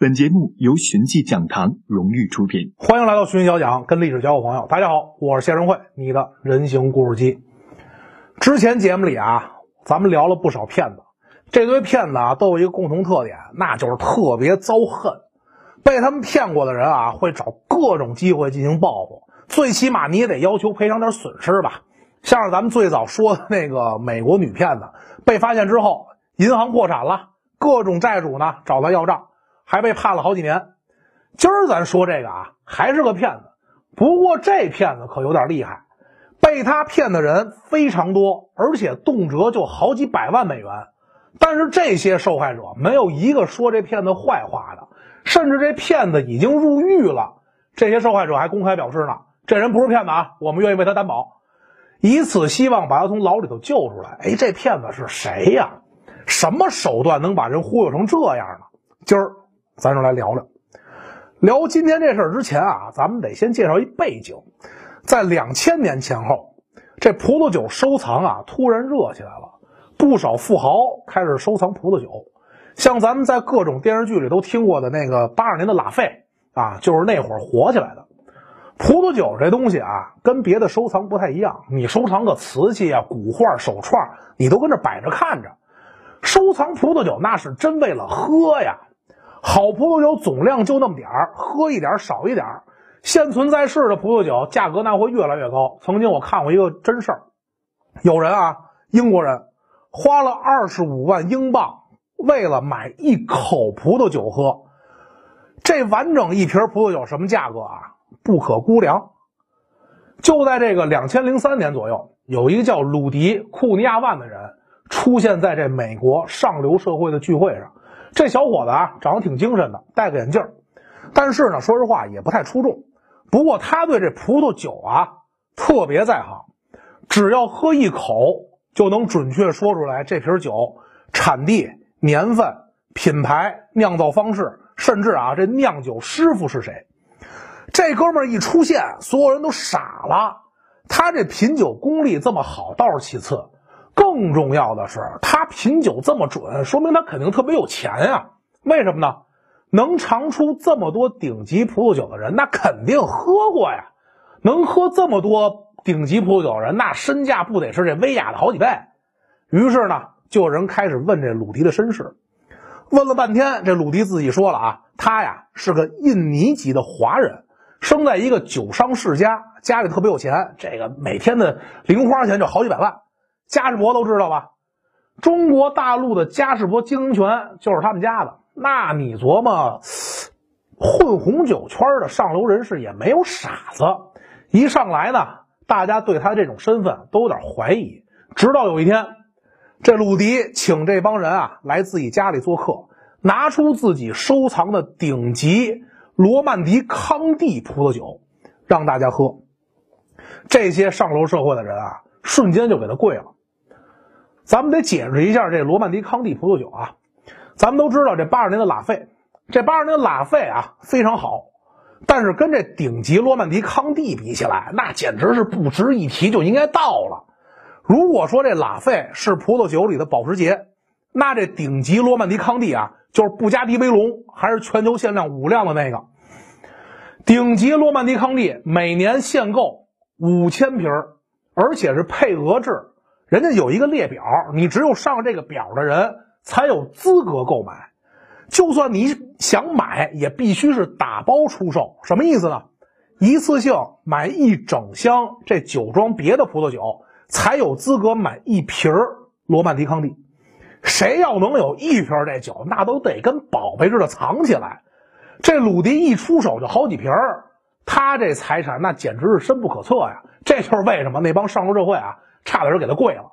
本节目由寻迹讲堂荣誉出品，欢迎来到寻迹小讲，跟历史交个朋友。大家好，我是谢仁慧，你的人形故事机。之前节目里啊，咱们聊了不少骗子，这堆骗子啊都有一个共同特点，那就是特别遭恨。被他们骗过的人啊，会找各种机会进行报复，最起码你也得要求赔偿点损失吧。像是咱们最早说的那个美国女骗子，被发现之后，银行破产了，各种债主呢找他要账。还被判了好几年。今儿咱说这个啊，还是个骗子。不过这骗子可有点厉害，被他骗的人非常多，而且动辄就好几百万美元。但是这些受害者没有一个说这骗子坏话的，甚至这骗子已经入狱了，这些受害者还公开表示呢：“这人不是骗子啊，我们愿意为他担保，以此希望把他从牢里头救出来。”哎，这骗子是谁呀？什么手段能把人忽悠成这样呢？今儿。咱就来聊聊，聊今天这事儿之前啊，咱们得先介绍一背景。在两千年前后，这葡萄酒收藏啊突然热起来了，不少富豪开始收藏葡萄酒。像咱们在各种电视剧里都听过的那个八二年的拉菲啊，就是那会儿火起来的。葡萄酒这东西啊，跟别的收藏不太一样。你收藏个瓷器啊、古画、手串，你都跟这摆着看着。收藏葡萄酒那是真为了喝呀。好葡萄酒总量就那么点儿，喝一点少一点现存在世的葡萄酒价格那会越来越高。曾经我看过一个真事儿，有人啊，英国人花了二十五万英镑，为了买一口葡萄酒喝。这完整一瓶葡萄酒什么价格啊？不可估量。就在这个两千零三年左右，有一个叫鲁迪库尼亚万的人出现在这美国上流社会的聚会上。这小伙子啊，长得挺精神的，戴个眼镜但是呢，说实话也不太出众。不过他对这葡萄酒啊特别在行，只要喝一口就能准确说出来这瓶酒产地、年份、品牌、酿造方式，甚至啊这酿酒师傅是谁。这哥们一出现，所有人都傻了。他这品酒功力这么好，倒是其次。更重要的是，他品酒这么准，说明他肯定特别有钱啊！为什么呢？能尝出这么多顶级葡萄酒的人，那肯定喝过呀。能喝这么多顶级葡萄酒的人，那身价不得是这威亚的好几倍？于是呢，就有人开始问这鲁迪的身世。问了半天，这鲁迪自己说了啊，他呀是个印尼籍的华人，生在一个酒商世家，家里特别有钱，这个每天的零花钱就好几百万。嘉士伯都知道吧？中国大陆的嘉士伯经营权就是他们家的。那你琢磨，混红酒圈的上流人士也没有傻子。一上来呢，大家对他这种身份都有点怀疑。直到有一天，这鲁迪请这帮人啊来自己家里做客，拿出自己收藏的顶级罗曼迪康帝葡萄酒让大家喝。这些上流社会的人啊，瞬间就给他跪了。咱们得解释一下这罗曼迪康帝葡萄酒啊，咱们都知道这八二年的拉菲，这八二年的拉菲啊非常好，但是跟这顶级罗曼迪康帝比起来，那简直是不值一提就应该到了。如果说这拉菲是葡萄酒里的保时捷，那这顶级罗曼迪康帝啊就是布加迪威龙，还是全球限量五辆的那个。顶级罗曼迪康帝每年限购五千瓶，而且是配额制。人家有一个列表，你只有上这个表的人才有资格购买。就算你想买，也必须是打包出售。什么意思呢？一次性买一整箱这酒庄别的葡萄酒，才有资格买一瓶罗曼迪康帝。谁要能有一瓶这酒，那都得跟宝贝似的藏起来。这鲁迪一出手就好几瓶他这财产那简直是深不可测呀。这就是为什么那帮上流社会啊。差点就给他跪了，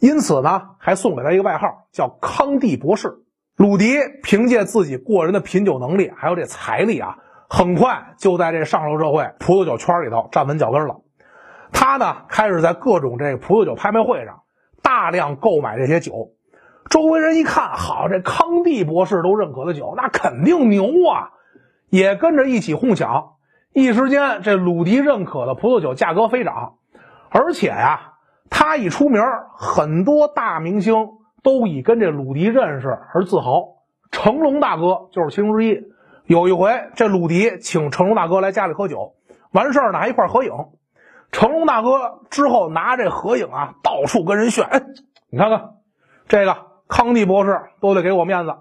因此呢，还送给他一个外号，叫康帝博士。鲁迪凭借自己过人的品酒能力，还有这财力啊，很快就在这上流社会葡萄酒圈里头站稳脚跟了。他呢，开始在各种这个葡萄酒拍卖会上大量购买这些酒。周围人一看，好，这康帝博士都认可的酒，那肯定牛啊，也跟着一起哄抢。一时间，这鲁迪认可的葡萄酒价格飞涨，而且呀。他一出名，很多大明星都以跟这鲁迪认识而自豪。成龙大哥就是其中之一。有一回，这鲁迪请成龙大哥来家里喝酒，完事儿呢还一块合影。成龙大哥之后拿这合影啊，到处跟人炫。哎，你看看这个康帝博士都得给我面子。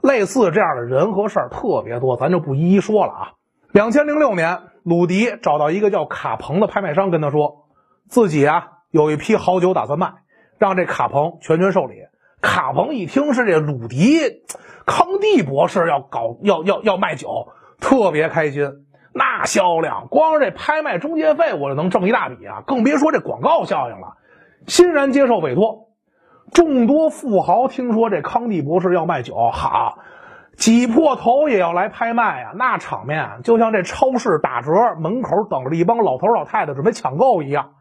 类似这样的人和事儿特别多，咱就不一一说了啊。两千零六年，鲁迪找到一个叫卡彭的拍卖商，跟他说自己啊有一批好酒打算卖，让这卡彭全权受理。卡彭一听是这鲁迪康帝博士要搞要要要卖酒，特别开心。那销量，光是这拍卖中介费我就能挣一大笔啊！更别说这广告效应了。欣然接受委托，众多富豪听说这康帝博士要卖酒，好，挤破头也要来拍卖啊！那场面就像这超市打折，门口等着一帮老头老太太准备抢购一样。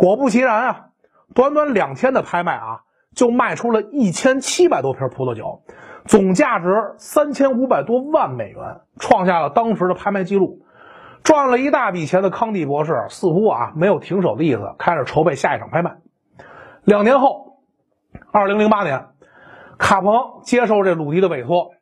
果不其然啊，短短两天的拍卖啊，就卖出了一千七百多瓶葡萄酒。总价值三千五百多万美元，创下了当时的拍卖记录，赚了一大笔钱的康帝博士似乎啊没有停手的意思，开始筹备下一场拍卖。两年后，二零零八年，卡彭接受这鲁迪的委托，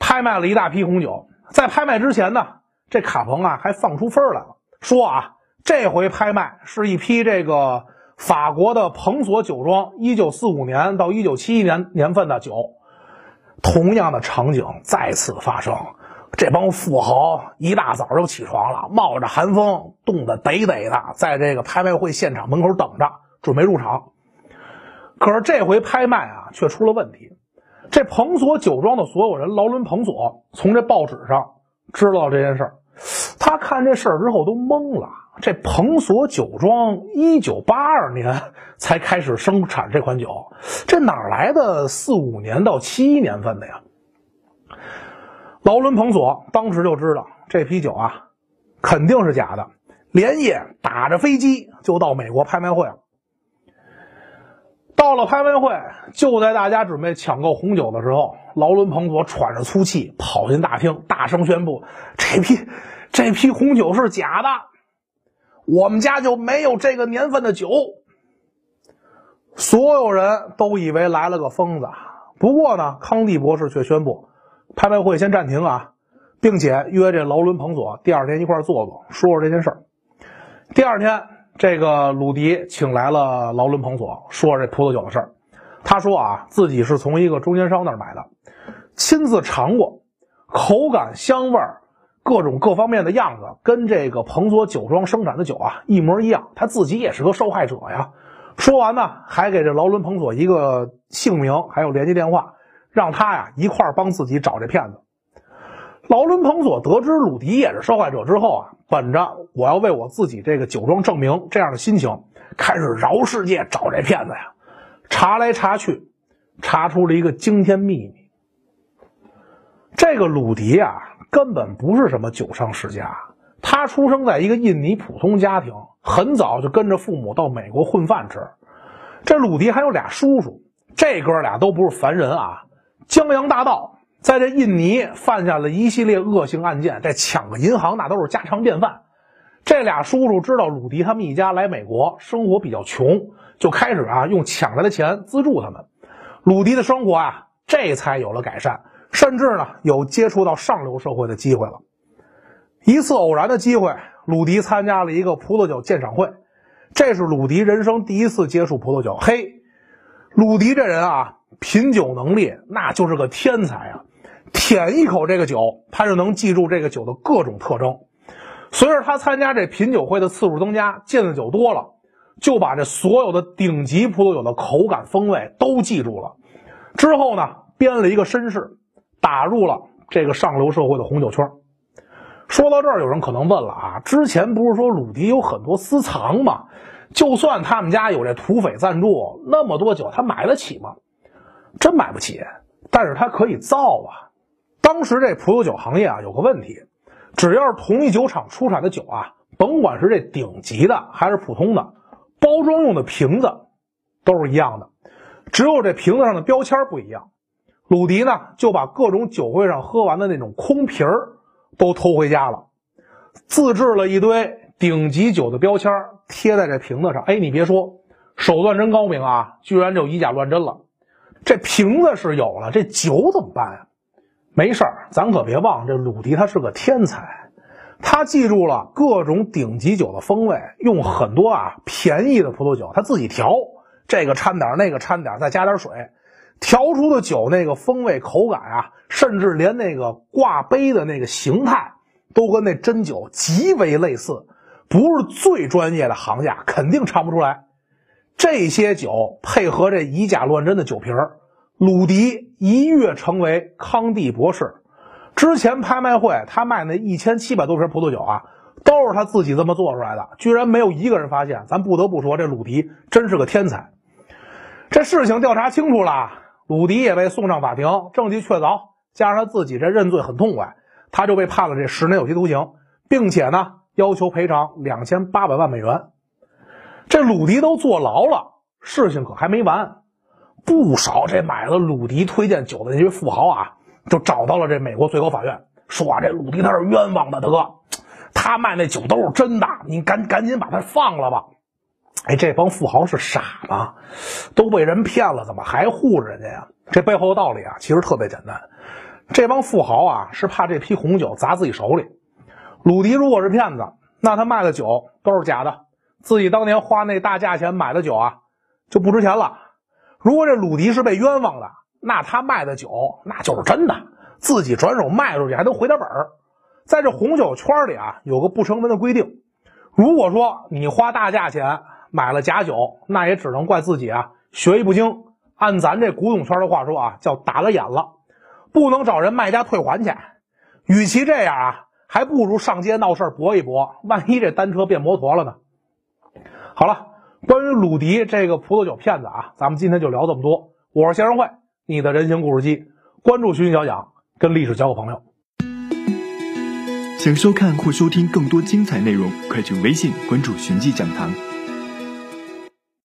拍卖了一大批红酒。在拍卖之前呢，这卡彭啊还放出风来了，说啊这回拍卖是一批这个法国的彭索酒庄一九四五年到一九七一年年份的酒。同样的场景再次发生，这帮富豪一大早就起床了，冒着寒风，冻得得得的，在这个拍卖会现场门口等着，准备入场。可是这回拍卖啊，却出了问题。这彭索酒庄的所有人，劳伦·彭索，从这报纸上知道这件事儿，他看这事儿之后都懵了。这彭索酒庄一九八二年 才开始生产这款酒，这哪来的四五年到七一年份的呀？劳伦·彭索当时就知道这批酒啊肯定是假的，连夜打着飞机就到美国拍卖会了。到了拍卖会，就在大家准备抢购红酒的时候，劳伦·彭索喘着粗气跑进大厅，大声宣布：“这批这批红酒是假的。”我们家就没有这个年份的酒，所有人都以为来了个疯子。不过呢，康帝博士却宣布，拍卖会先暂停啊，并且约这劳伦·彭索第二天一块坐坐，说说这件事儿。第二天，这个鲁迪请来了劳伦·彭索，说这葡萄酒的事儿。他说啊，自己是从一个中间商那儿买的，亲自尝过，口感、香味儿。各种各方面的样子跟这个彭索酒庄生产的酒啊一模一样，他自己也是个受害者呀。说完呢，还给这劳伦·彭索一个姓名，还有联系电话，让他呀一块儿帮自己找这骗子。劳伦·彭索得知鲁迪也是受害者之后啊，本着我要为我自己这个酒庄证明这样的心情，开始绕世界找这骗子呀。查来查去，查出了一个惊天秘密：这个鲁迪啊。根本不是什么酒商世家，他出生在一个印尼普通家庭，很早就跟着父母到美国混饭吃。这鲁迪还有俩叔叔，这哥俩都不是凡人啊！江洋大盗，在这印尼犯下了一系列恶性案件，这抢个银行那都是家常便饭。这俩叔叔知道鲁迪他们一家来美国生活比较穷，就开始啊用抢来的钱资助他们。鲁迪的生活啊这才有了改善。甚至呢，有接触到上流社会的机会了。一次偶然的机会，鲁迪参加了一个葡萄酒鉴赏会，这是鲁迪人生第一次接触葡萄酒。嘿，鲁迪这人啊，品酒能力那就是个天才啊！舔一口这个酒，他就能记住这个酒的各种特征。随着他参加这品酒会的次数增加，见的酒多了，就把这所有的顶级葡萄酒的口感风味都记住了。之后呢，编了一个身世。打入了这个上流社会的红酒圈。说到这儿，有人可能问了啊，之前不是说鲁迪有很多私藏吗？就算他们家有这土匪赞助，那么多酒他买得起吗？真买不起，但是他可以造啊。当时这葡萄酒行业啊有个问题，只要是同一酒厂出产的酒啊，甭管是这顶级的还是普通的，包装用的瓶子都是一样的，只有这瓶子上的标签不一样。鲁迪呢，就把各种酒会上喝完的那种空瓶儿都偷回家了，自制了一堆顶级酒的标签贴在这瓶子上。哎，你别说，手段真高明啊，居然就以假乱真了。这瓶子是有了，这酒怎么办呀？没事儿，咱可别忘，这鲁迪他是个天才，他记住了各种顶级酒的风味，用很多啊便宜的葡萄酒，他自己调，这个掺点那个掺点再加点水，调出的酒那个风味口感啊，甚至连那个挂杯的那个形态，都跟那真酒极为类似。不是最专业的行家，肯定尝不出来。这些酒配合这以假乱真的酒瓶儿，鲁迪一跃成为康帝博士。之前拍卖会他卖那一千七百多瓶葡萄酒啊，都是他自己这么做出来的，居然没有一个人发现。咱不得不说，这鲁迪真是个天才。这事情调查清楚了，鲁迪也被送上法庭，证据确凿，加上他自己这认罪很痛快，他就被判了这十年有期徒刑，并且呢。要求赔偿两千八百万美元，这鲁迪都坐牢了，事情可还没完。不少这买了鲁迪推荐酒的那些富豪啊，就找到了这美国最高法院，说啊，这鲁迪他是冤枉的，大哥，他卖那酒都是真的，你赶赶紧把他放了吧。哎，这帮富豪是傻吗？都被人骗了，怎么还护着人家呀？这背后的道理啊，其实特别简单，这帮富豪啊是怕这批红酒砸自己手里。鲁迪如果是骗子，那他卖的酒都是假的，自己当年花那大价钱买的酒啊就不值钱了。如果这鲁迪是被冤枉的，那他卖的酒那就是真的，自己转手卖出去还能回点本儿。在这红酒圈里啊，有个不成文的规定：如果说你花大价钱买了假酒，那也只能怪自己啊学艺不精。按咱这古董圈的话说啊，叫打了眼了，不能找人卖家退还去。与其这样啊。还不如上街闹事搏一搏，万一这单车变摩托了呢？好了，关于鲁迪这个葡萄酒骗子啊，咱们今天就聊这么多。我是先生会，你的人形故事机，关注寻迹小讲，跟历史交个朋友。想收看或收听更多精彩内容，快去微信关注“寻迹讲堂”。